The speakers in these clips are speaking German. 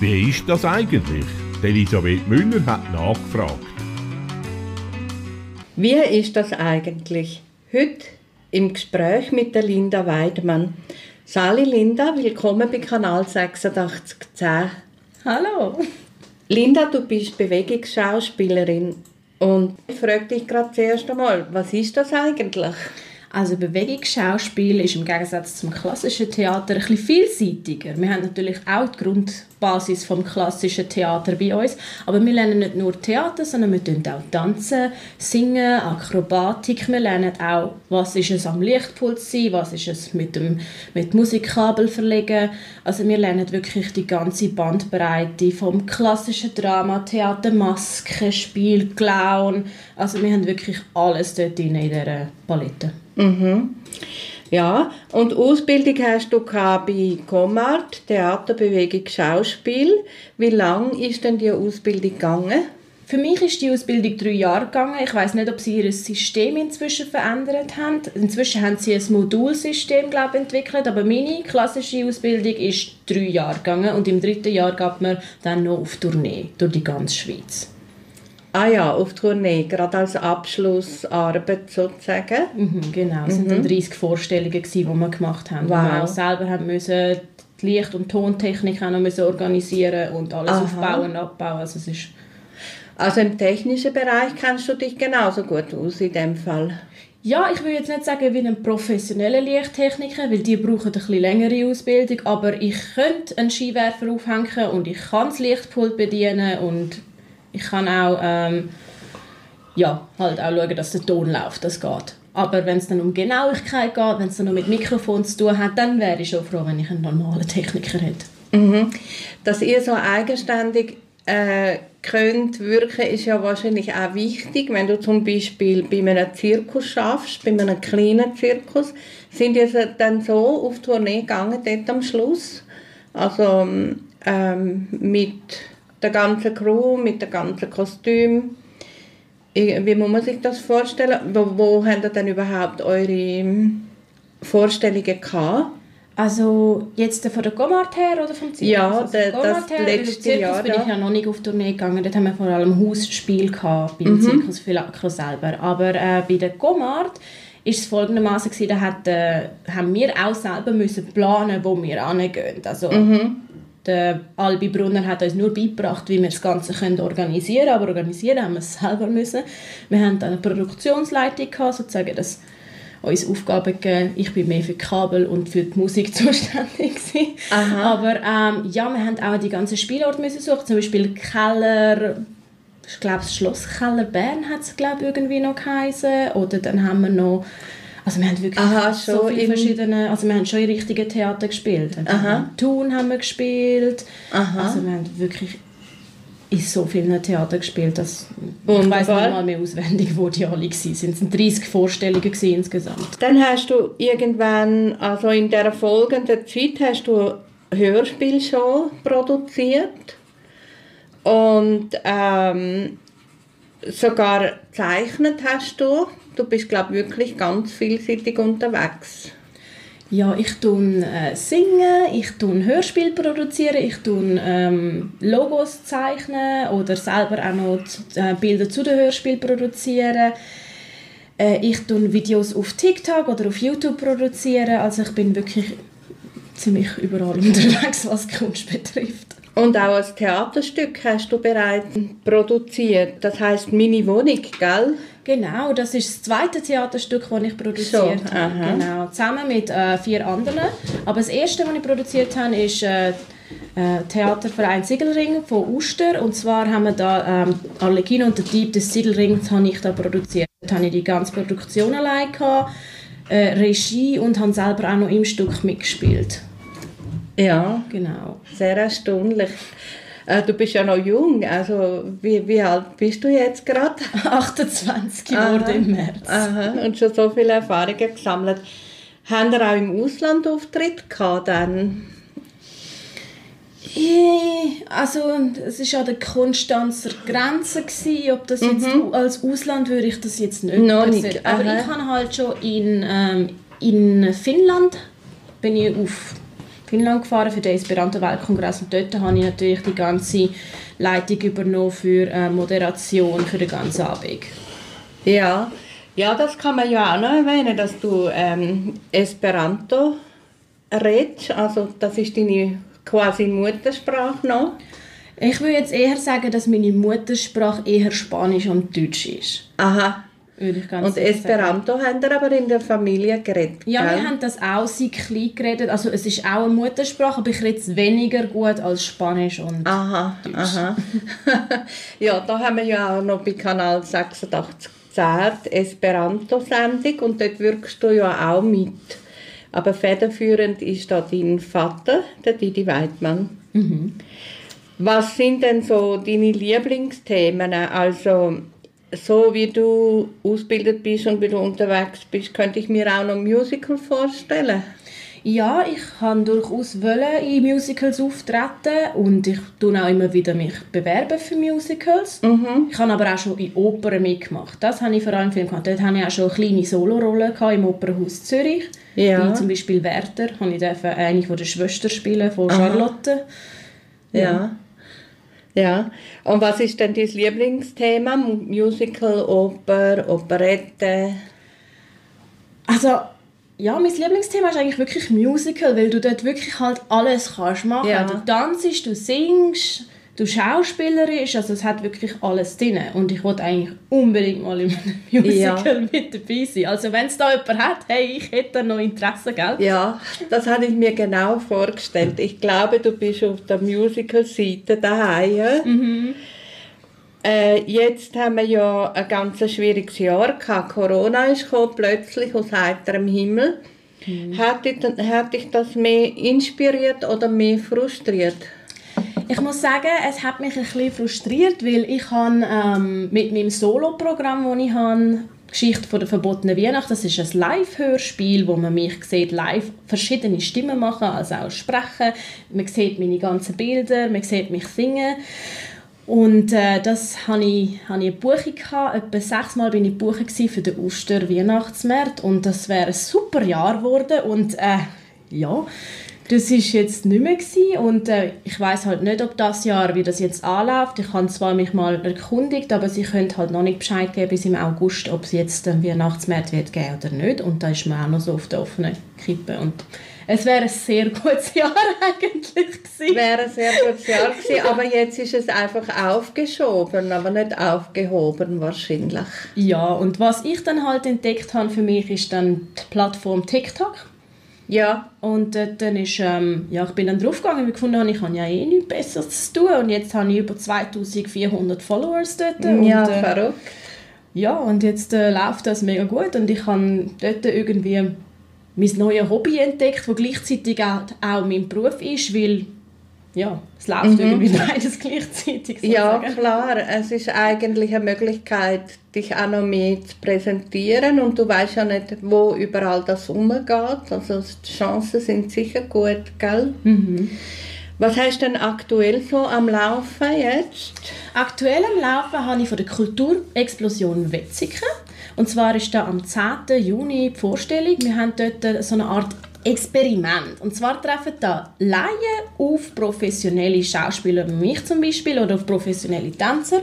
Wie ist das eigentlich? Elisabeth Müller hat nachgefragt. Wie ist das eigentlich? Heute im Gespräch mit der Linda Weidmann. Sali Linda, willkommen bei Kanal 8610. Hallo. Linda, du bist Bewegungsschauspielerin und ich frage dich gerade zuerst einmal, was ist das eigentlich? Also Bewegungsschauspiel ist im Gegensatz zum klassischen Theater ein bisschen vielseitiger. Wir haben natürlich auch die Grundbasis vom klassischen Theater bei uns, aber wir lernen nicht nur Theater, sondern wir tun auch tanzen, singen, Akrobatik. Wir lernen auch, was ist es am Lichtpult sein, was ist es mit dem mit Musikkabel verlegen. Also wir lernen wirklich die ganze Bandbreite vom klassischen Drama, Theater, Maskenspiel, Clown. Also wir haben wirklich alles dort in dieser Palette. Mhm. Ja, und Ausbildung hast du bei Comart, Theaterbewegung, Schauspiel. Wie lange ist denn die Ausbildung gegangen? Für mich ist die Ausbildung drei Jahre gegangen. Ich weiß nicht, ob sie ihr System inzwischen verändert haben. Inzwischen haben sie ein Modulsystem glaube ich, entwickelt, aber meine klassische Ausbildung ist drei Jahre gegangen und im dritten Jahr gab man dann noch auf Tournee durch die ganze Schweiz. Ah ja, auf Tournee, gerade als Abschlussarbeit sozusagen. Mhm, genau, es mhm. waren 30 Vorstellungen, die wir gemacht haben. Wow. Wo wir auch selber haben müssen die Licht- und Tontechnik auch noch müssen organisieren und alles Aha. aufbauen und abbauen. Also, es ist also im technischen Bereich kennst du dich genauso gut aus in dem Fall? Ja, ich will jetzt nicht sagen wie ein professioneller Lichttechniker, weil die brauchen eine bisschen längere Ausbildung, aber ich könnte einen Skiwerfer aufhängen und ich kann das Lichtpult bedienen und ich kann auch ähm, ja, halt auch schauen, dass der Ton läuft, das geht. Aber wenn es dann um Genauigkeit geht, wenn es dann noch mit Mikrofon zu tun hat, dann wäre ich schon froh, wenn ich einen normalen Techniker hätte. Mhm. Dass ihr so eigenständig äh, könnt wirken, ist ja wahrscheinlich auch wichtig, wenn du zum Beispiel bei einem Zirkus schaffst, bei einem kleinen Zirkus, sind ihr dann so auf Tournee gegangen dort am Schluss? Also ähm, mit der ganzen Crew, mit dem ganzen Kostüm. Wie muss man sich das vorstellen? Wo, wo habt ihr denn überhaupt eure Vorstellungen gehabt? Also jetzt von der Gomart her oder vom Zirkus? Ja, also der, das her, letzte Zirkus Jahr. bin ich ja noch nicht auf Tournee gegangen. Dort haben wir vor allem Hausspiel gehabt, beim mhm. Zirkus Philakro selber. Aber äh, bei der Gomart ist es folgendermaßen da hat, äh, haben wir auch selber müssen planen, wo wir hingehen. Also mhm der Albi Brunner hat uns nur beigebracht, wie wir das Ganze können organisieren können, aber organisieren haben wir es selber müssen. Wir haben eine Produktionsleitung gehabt, sozusagen das uns Aufgaben gegeben. Ich bin mehr für Kabel und für die Musik zuständig Aber ähm, ja, wir haben auch die ganzen Spielorte müssen suchen, zum Beispiel Keller, ich glaube das Schloss Keller Bern hat es glaube irgendwie noch geheißen. oder dann haben wir noch also wir haben wirklich Aha, so viele verschiedene, also wir haben schon in richtigen Theater gespielt. Aha. Thun haben wir gespielt. Aha. Also wir haben wirklich in so vielen Theatern gespielt, dass Wunderbar. ich weiß nicht mal mehr auswendig, wo die alle waren. Es waren 30 Vorstellungen insgesamt. Dann hast du irgendwann, also in der folgenden Zeit, hast du Hörspielshow produziert und ähm, sogar gezeichnet hast du du bist glaube wirklich ganz vielseitig unterwegs. Ja, ich tun äh, singen, ich tun Hörspiel produzieren, ich tun ähm, Logos zeichnen oder selber auch noch äh, Bilder zu den Hörspiel produzieren. Äh, ich tun Videos auf TikTok oder auf YouTube produzieren. Also ich bin wirklich ziemlich überall unterwegs, was Kunst betrifft. Und auch ein Theaterstück hast du bereits produziert. Das heißt «Meine Wohnung», gell? Genau, das ist das zweite Theaterstück, das ich produziert so, habe. Genau, zusammen mit äh, vier anderen. Aber das erste, das ich produziert habe, ist äh, äh, Theaterverein Siegelring von Uster. Und zwar haben wir da ähm, Arlekin und der Dieb des Siegelrings habe ich da produziert. Da hatte ich die ganze Produktion allein, gehabt, äh, Regie und habe selber auch noch im Stück mitgespielt. Ja, genau. Sehr erstaunlich. Äh, du bist ja noch jung, also wie, wie alt bist du jetzt gerade? 28 geworden im März. Aha, und schon so viele Erfahrungen gesammelt. Haben ihr auch im Ausland Auftritt gehabt dann? Äh, also es war an der Konstanzer Grenze, gewesen. ob das jetzt mhm. als Ausland würde ich das jetzt nicht. Noch nicht. Aber ich habe halt schon in, ähm, in Finnland bin ich auf Finnland gefahren für den Esperanto-Weltkongress und dort habe ich natürlich die ganze Leitung übernommen für äh, Moderation für den ganzen Abend. Ja. ja, das kann man ja auch noch erwähnen, dass du ähm, Esperanto redest. Also das ist deine quasi Muttersprache noch. Ich würde jetzt eher sagen, dass meine Muttersprache eher Spanisch und Deutsch ist. Aha. Würde ich ganz Und Esperanto haben wir aber in der Familie geredet. Ja, gell? wir haben das auch seit klein geredet. Also es ist auch eine Muttersprache, aber ich rede es weniger gut als Spanisch und Aha, aha. ja, da haben wir ja auch noch bei Kanal 86 die Esperanto-Sendung und dort wirkst du ja auch mit. Aber federführend ist da dein Vater, der Didi Weidmann. Was sind denn so deine Lieblingsthemen? Also, so wie du ausgebildet bist und wie du unterwegs bist, könnte ich mir auch noch ein Musical vorstellen. Ja, ich kann durchaus wollen in Musicals auftreten und ich tue auch immer wieder mich bewerben für Musicals. Ich habe aber auch schon in Opern mitgemacht. Das habe ich vor allem Film gemacht. Dort hatte ich auch schon kleine Solorollen im Opernhaus Zürich. Ja. Wie zum Beispiel Werther, habe ich eine von der Schwestern spielen von Charlotte. Ja. Ja. Und was ist denn dein Lieblingsthema? Mu- Musical, Oper, Operette? Also, ja, mein Lieblingsthema ist eigentlich wirklich Musical, weil du dort wirklich halt alles kannst machen. Ja. Du tanzt, du singst, du schauspielerisch, also es hat wirklich alles drin. Und ich wollte eigentlich unbedingt mal in einem Musical mit dabei sein. Also wenn es da jemand hat, hey, ich hätte da noch Interesse, gell? Ja, das habe ich mir genau vorgestellt. Ich glaube, du bist auf der Musical-Seite daheim. ja? Äh, jetzt haben wir ja ein ganz schwieriges Jahr gehabt. Corona ist gekommen, plötzlich aus heiterem Himmel. Hat, dich, hat dich das mehr inspiriert oder mehr frustriert? Ich muss sagen, es hat mich ein bisschen frustriert, weil ich habe ähm, mit meinem Solo-Programm, das ich habe, Geschichte von der verbotenen Weihnacht, das ist ein Live-Hörspiel, wo man mich sieht, live verschiedene Stimmen machen, also auch sprechen. Man sieht meine ganzen Bilder, man sieht mich singen. Und äh, das hatte ich, hatte ich eine Buchung. Gehabt. Etwa sechsmal bin ich Buche für den Oster Weihnachtsmarkt und das wäre ein super Jahr geworden. Und äh, ja, das ist jetzt nicht mehr gewesen. und äh, ich weiß halt nicht, ob das Jahr, wie das jetzt anläuft. Ich habe zwar mich mal erkundigt, aber sie können halt noch nicht Bescheid geben bis im August, ob es jetzt den Weihnachtsmarkt wird geben oder nicht. Und da ist man auch noch so auf der offenen Kippe. Und es wäre ein sehr gutes Jahr eigentlich gewesen. Wäre ein sehr gutes Jahr gewesen, aber jetzt ist es einfach aufgeschoben, aber nicht aufgehoben wahrscheinlich. Ja, und was ich dann halt entdeckt habe für mich, ist dann die Plattform TikTok. Ja, Und dort dann ist, ähm, ja, ich bin dann draufgegangen, weil ich gefunden habe, ich habe ja eh nichts Besseres zu tun. Und jetzt habe ich über 2400 Followers dort. Und, ja, äh, verrückt. ja, und jetzt äh, läuft das mega gut. Und ich habe dort irgendwie mein neues Hobby entdeckt, das gleichzeitig auch, auch mein Beruf ist, weil ja, es läuft irgendwie beides gleichzeitig. Ja, sozusagen. klar. Es ist eigentlich eine Möglichkeit, dich auch noch mehr zu präsentieren und du weißt ja nicht, wo überall das umgeht. Also die Chancen sind sicher gut, gell? Was hast du denn aktuell so am Laufen jetzt? Aktuell am Laufen habe ich von der Kulturexplosion Wetzikon. Und zwar ist da am 10. Juni die Vorstellung. Wir haben dort so eine Art Experiment. Und zwar treffen da Laien auf professionelle Schauspieler, wie mich zum Beispiel, oder auf professionelle Tänzer.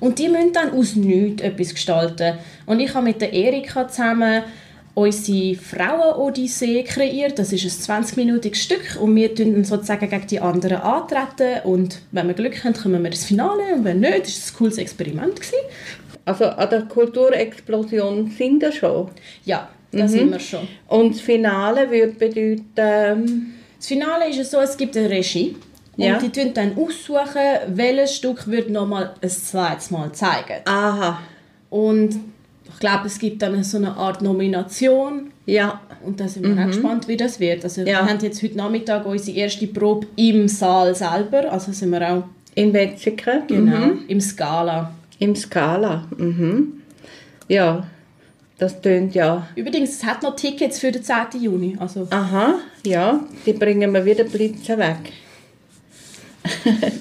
Und die müssen dann aus nichts etwas gestalten. Und ich habe mit der Erika zusammen unsere Frauen-Odyssee kreiert. Das ist ein 20-minütiges Stück und wir dann sozusagen gegen die anderen antreten und wenn wir Glück haben, kommen wir ins Finale und wenn nicht, ist es ein cooles Experiment gewesen. Also an der Kulturexplosion sind wir schon. Ja, da sind wir schon. Und das Finale würde bedeuten, ähm, Das Finale ist es so, es gibt eine Regie und Ja. die tun dann aussuchen, welches Stück wird nochmal ein zweites Mal zeigen. aha, Und ich glaube, es gibt dann so eine Art Nomination ja, Und da sind wir auch gespannt, wie das wird. Also Ja. Wir haben jetzt heute Nachmittag unsere erste Probe im Saal selber. Also sind wir auch in Wetzikon. genau, Mhm. im Scala. Im Skala. Mhm. Ja, das tönt ja. Übrigens, es hat noch Tickets für den 10. Juni. Also Aha, ja, die bringen wir wieder Blitze weg.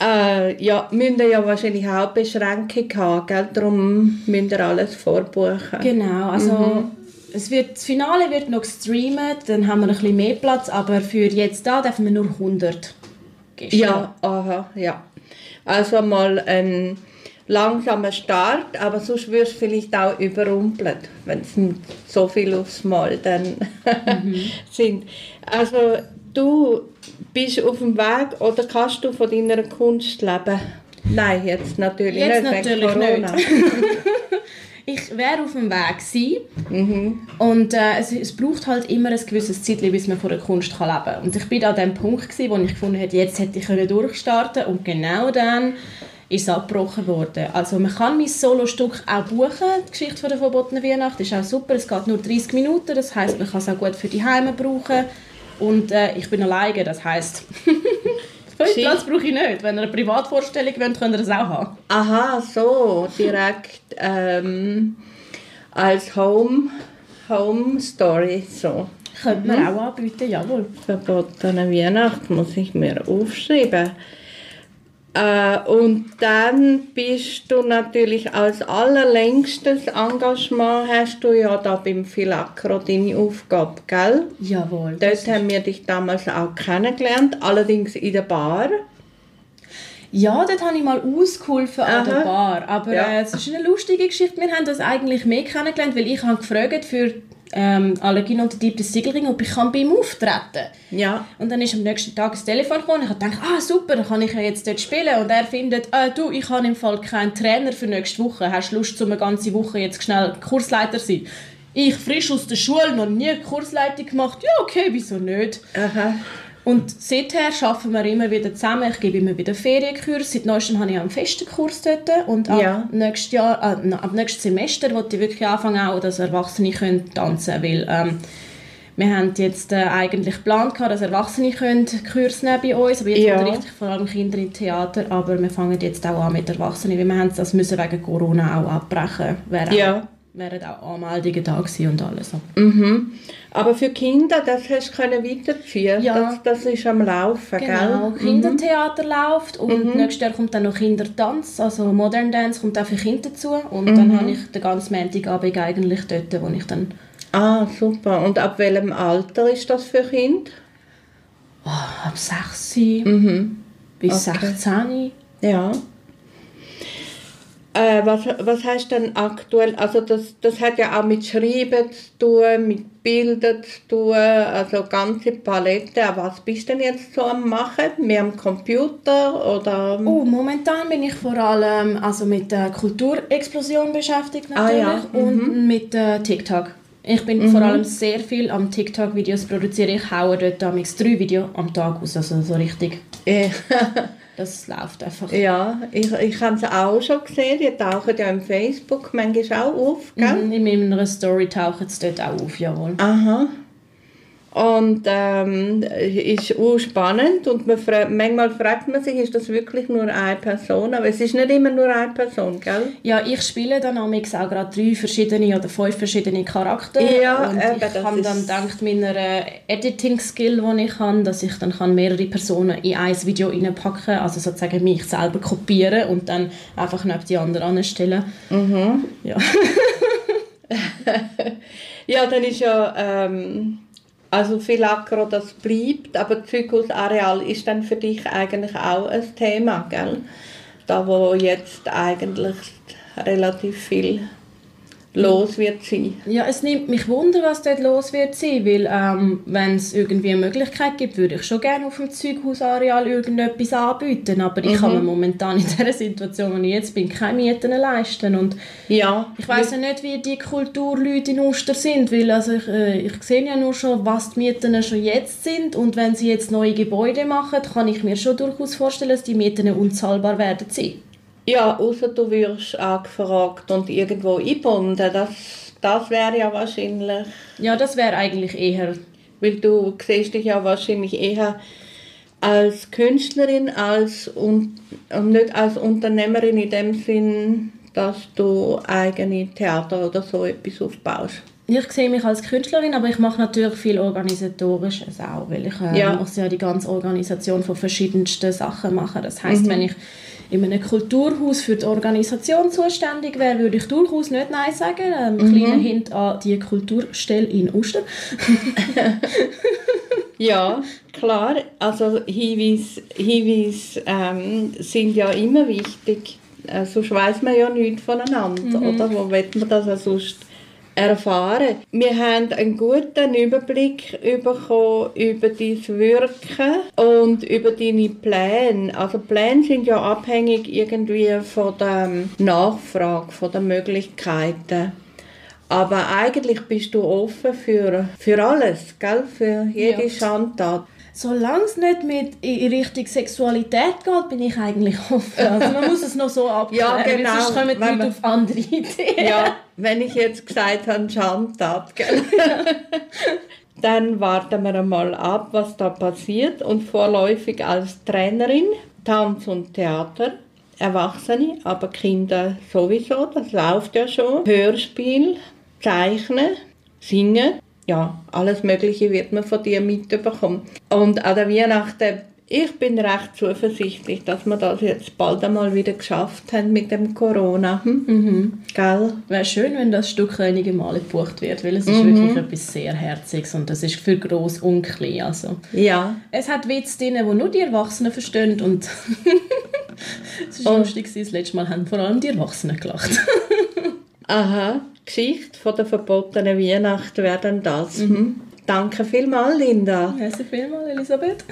äh, ja, müssen ihr ja wahrscheinlich auch Beschränkung haben, gell? darum müsst ihr alles vorbuchen. genau, also es wird, das Finale wird noch gestreamt, dann haben wir ein bisschen mehr Platz, aber für jetzt da dürfen wir nur 100 Gäste. Ja, aha, ja. Also mal ein langsamer Start, aber sonst wirst du vielleicht auch überrumpelt, wenn es so viel aufs Mal dann sind. Also du bist auf dem Weg oder kannst du von deiner Kunst leben? Nein, jetzt natürlich Jetzt nicht. natürlich Corona. Ich wäre auf dem Weg gewesen. Und äh, es, es braucht halt immer ein gewisses Zeit, bis man von der Kunst kann leben kann. Und ich bin an dem Punkt, gewesen, wo ich gefunden habe, jetzt hätte ich können durchstarten Und genau dann ist es abgebrochen worden. Also man kann mein Solostück auch buchen, die Geschichte von der verbotenen Weihnacht. Ist auch super, es geht nur 30 Minuten, das heißt, man kann es auch gut für die Heime brauchen. Und äh, ich bin alleine, das heisst... Fünf Schön. Platz brauche ich nicht. Wenn ihr eine Privatvorstellung wollt, könnt ihr das auch haben. Aha, so, direkt ähm, als Home, Home Story, so. Könnte man auch anbieten, jawohl. Verbotene Weihnacht muss ich mir aufschreiben. Äh, und dann bist du natürlich als allerlängstes Engagement hast du ja da beim Philakro deine Aufgabe, gell? Jawohl. Dort haben wir dich damals auch kennengelernt, allerdings in der Bar. Ja, dort habe ich mal ausgeholfen an der Aha. Bar. Aber Ja. äh, es ist eine lustige Geschichte. Wir haben das eigentlich mehr kennengelernt, weil ich habe gefragt für ähm, Allergien unter des Siegelring, ob ich kann bei ihm auftreten Ja. Und dann ist am nächsten Tag das Telefon gekommen und ich habe gedacht, ah super, dann kann ich ja jetzt dort spielen. Und er findet, äh, du, ich habe im Fall keinen Trainer für nächste Woche. Hast du Lust, um eine ganze Woche jetzt schnell Kursleiter zu sein? Ich, frisch aus der Schule, noch nie Kursleitung gemacht. Ja, okay, wieso nicht? Aha. Und seither arbeiten wir immer wieder zusammen. Ich gebe immer wieder Ferienkurs. Seit neuestem habe ich auch einen festen Kurs dort. Und ab, Ja. nächstes Jahr, äh, ab nächstes Semester will ich wirklich anfangen, auch, dass Erwachsene können tanzen können. Weil ähm, wir haben jetzt äh, eigentlich geplant, gehabt, dass Erwachsene können Kurs nehmen bei uns. Aber jetzt Ja. unterrichte ich vor allem Kinder im Theater. Aber wir fangen jetzt auch an mit Erwachsenen. Weil wir haben das müssen wegen Corona auch abbrechen. Wäre Ja. Wären auch Anmeldungen da gewesen und alles. Mhm. Aber für Kinder, das hast du können weiterziehen. Ja. Das, das ist am Laufen, Genau, gell? Kindertheater läuft und Mhm. nächstes Jahr kommt dann noch Kindertanz, also Modern Dance kommt auch für Kinder dazu und Mhm. dann habe ich den ganzen Montagabend eigentlich dort, wo ich dann Ah, super. Und ab welchem Alter ist das für Kinder? oh, ab 6 bis Mhm. Okay. 16 Ja. Äh, was, was hast du denn aktuell, also das, das hat ja auch mit Schreiben zu tun, mit Bildern zu tun, also ganze Palette. Was bist du denn jetzt so am machen? Mehr am Computer oder? Oh, momentan bin ich vor allem also mit der Kulturexplosion beschäftigt Ah, natürlich ja. und mit äh, TikTok. Ich bin Mhm. vor allem sehr viel am TikTok-Videos produzieren. Ich haue dort damals drei Videos am Tag aus, also so richtig. Das läuft einfach. ja, ich, ich habe es auch schon gesehen, die tauchen ja im Facebook manchmal auch auf, gell? Mhm, In meiner Story tauchen sie dort auch auf, jawohl. Aha. Und ähm, ist auch spannend und man fra manchmal fragt man sich, ist das wirklich nur eine Person? Aber es ist nicht immer nur eine Person, gell? Ja, ich spiele dann auch gerade drei verschiedene oder fünf verschiedene Charaktere. Ja, und eben, ich habe dann gedacht, meiner äh, Editing-Skill, die ich habe, dass ich dann kann mehrere Personen in ein Video reinpacken kann, also sozusagen mich selber kopieren und dann einfach neben die anderen anstellen. Mhm. Ja. Ja, dann ist ja, ähm, also viel Akro, das bleibt, aber Zirkusareal ist dann für dich eigentlich auch ein Thema, gell? Da, wo jetzt eigentlich relativ viel los wird sein. ja, es nimmt mich Wunder, was dort los wird sein, weil ähm, wenn es irgendwie eine Möglichkeit gibt, würde ich schon gerne auf dem Zeughausareal irgendetwas anbieten, aber ich kann mir momentan in der Situation, wo ich jetzt bin, keine Mieten leisten und Ja, Ich weiß ja nicht, wie die Kulturleute in Uster sind, weil also ich, äh, ich sehe ja nur schon, was die Mieten schon jetzt sind und wenn sie jetzt neue Gebäude machen, kann ich mir schon durchaus vorstellen, dass die Mieten unzahlbar werden sein. Ja, außer du wirst angefragt und irgendwo eingebunden. Das, das wäre ja wahrscheinlich, Ja, das wäre eigentlich eher... weil du siehst dich ja wahrscheinlich eher als Künstlerin als und, und nicht als Unternehmerin in dem Sinn, dass du eigene Theater oder so etwas aufbaust. Ich sehe mich als Künstlerin, aber ich mache natürlich viel Organisatorisches auch, weil ich äh, Ja. muss ja die ganze Organisation von verschiedensten Sachen machen. Das heißt, wenn ich in einem Kulturhaus für die Organisation zuständig wäre, würde ich durchaus nicht Nein sagen. Ein ähm, mhm. kleiner Hint an die Kulturstelle in Ostern. ja, klar. Also Hinweise, Hinweise ähm, sind ja immer wichtig. Äh, sonst weiß man ja nichts voneinander, mhm. oder? Wo wird man das sonst erfahren. Wir haben einen guten Überblick bekommen über dein Wirken und über deine Pläne. Also Pläne sind ja abhängig irgendwie von der Nachfrage, von den Möglichkeiten. Aber eigentlich bist du offen für, für alles, gell? für jede ja. Schandtat solange es nicht mit in Richtung Sexualität geht, bin ich eigentlich offen. Also man muss es noch so abklären, ja, genau. sonst kommen die Leute auf andere Ideen. Ja, wenn ich jetzt gesagt habe, Schandtat, dann warten wir einmal ab, was da passiert und vorläufig als Trainerin Tanz und Theater Erwachsene, aber Kinder sowieso, das läuft ja schon. Hörspiel, Zeichnen, Singen ja, alles Mögliche wird man von dir mitbekommen. Und an der Weihnachten, ich bin recht zuversichtlich, dass wir das jetzt bald einmal wieder geschafft haben mit dem Corona. Hm? Mhm. Gell? Wäre schön, wenn das Stück einige Male gebucht wird, weil es ist mhm. wirklich etwas sehr Herziges und das ist für groß und klein. Also. Ja. Es hat Witze drin, die nur die Erwachsenen verstehen und es war lustig, das letzte Mal haben vor allem die Erwachsenen gelacht. Aha. Geschichte von der verbotenen Weihnacht wäre dann das. Mhm. Danke vielmals, Linda. Danke vielmals, Elisabeth.